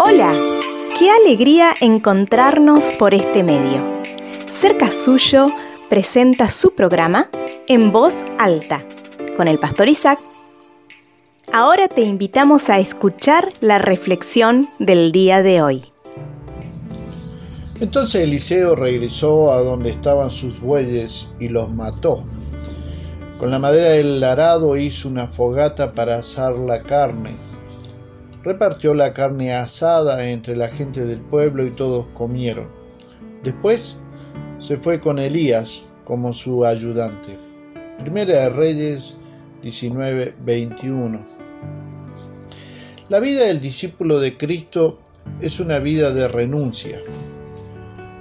Hola, qué alegría encontrarnos por este medio. Cerca Suyo presenta su programa En Voz Alta con el pastor Isaac. Ahora te invitamos a escuchar la reflexión del día de hoy. Entonces Eliseo regresó a donde estaban sus bueyes y los mató. Con la madera del arado hizo una fogata para asar la carne repartió la carne asada entre la gente del pueblo y todos comieron. Después se fue con Elías como su ayudante. Primera de Reyes 19:21. La vida del discípulo de Cristo es una vida de renuncia.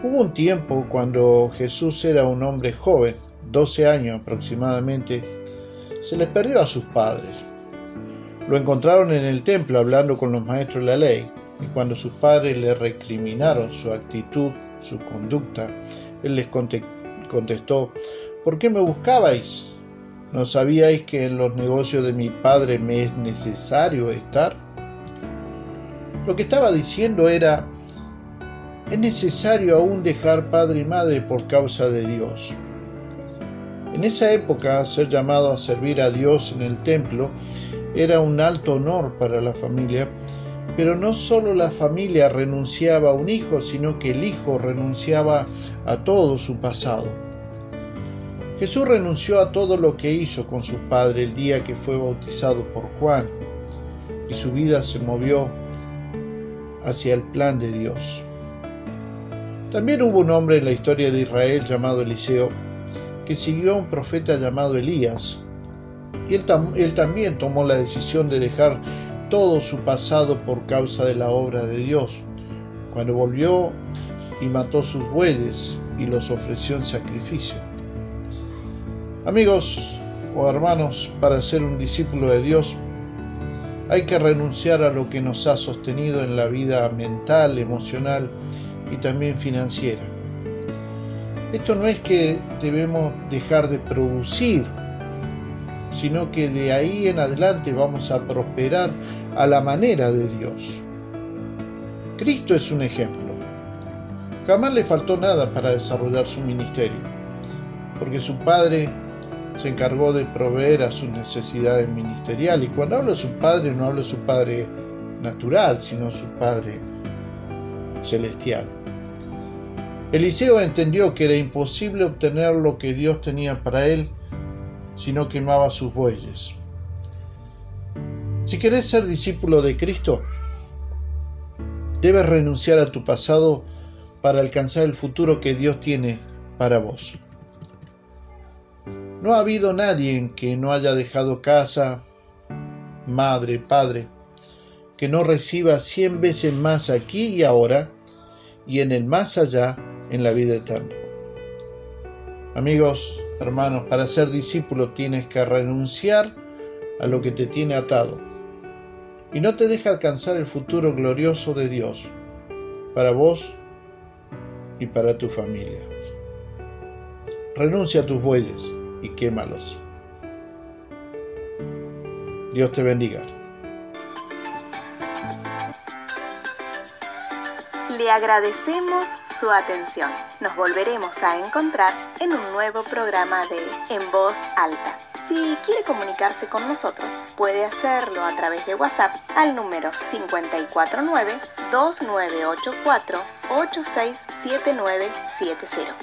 Hubo un tiempo cuando Jesús era un hombre joven, 12 años aproximadamente, se le perdió a sus padres. Lo encontraron en el templo hablando con los maestros de la ley, y cuando sus padres le recriminaron su actitud, su conducta, él les contestó, ¿por qué me buscabais? ¿No sabíais que en los negocios de mi padre me es necesario estar? Lo que estaba diciendo era, es necesario aún dejar padre y madre por causa de Dios. En esa época, ser llamado a servir a Dios en el templo era un alto honor para la familia, pero no solo la familia renunciaba a un hijo, sino que el hijo renunciaba a todo su pasado. Jesús renunció a todo lo que hizo con su padre el día que fue bautizado por Juan, y su vida se movió hacia el plan de Dios. También hubo un hombre en la historia de Israel llamado Eliseo, que siguió a un profeta llamado Elías, él, él también tomó la decisión de dejar todo su pasado por causa de la obra de Dios. Cuando volvió y mató sus bueyes y los ofreció en sacrificio. Amigos o hermanos, para ser un discípulo de Dios hay que renunciar a lo que nos ha sostenido en la vida mental, emocional y también financiera. Esto no es que debemos dejar de producir sino que de ahí en adelante vamos a prosperar a la manera de Dios. Cristo es un ejemplo. Jamás le faltó nada para desarrollar su ministerio, porque su padre se encargó de proveer a sus necesidades ministeriales. Y cuando hablo de su padre, no hablo de su padre natural, sino su padre celestial. Eliseo entendió que era imposible obtener lo que Dios tenía para él si no quemaba sus bueyes. Si querés ser discípulo de Cristo, debes renunciar a tu pasado para alcanzar el futuro que Dios tiene para vos. No ha habido nadie que no haya dejado casa, madre, padre, que no reciba cien veces más aquí y ahora y en el más allá en la vida eterna. Amigos, hermanos, para ser discípulo tienes que renunciar a lo que te tiene atado y no te deja alcanzar el futuro glorioso de Dios para vos y para tu familia. Renuncia a tus bueyes y quémalos. Dios te bendiga. Le agradecemos su atención. Nos volveremos a encontrar en un nuevo programa de En Voz Alta. Si quiere comunicarse con nosotros, puede hacerlo a través de WhatsApp al número 549-298-467970.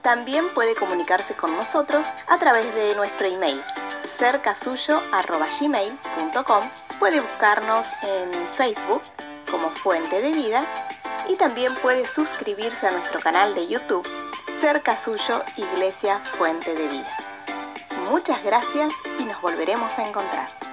También puede comunicarse con nosotros a través de nuestro email cercasuyo.gmail.com Puede buscarnos en Facebook como Fuente de Vida y también puede suscribirse a nuestro canal de YouTube Cerca Suyo Iglesia Fuente de Vida. Muchas gracias y nos volveremos a encontrar.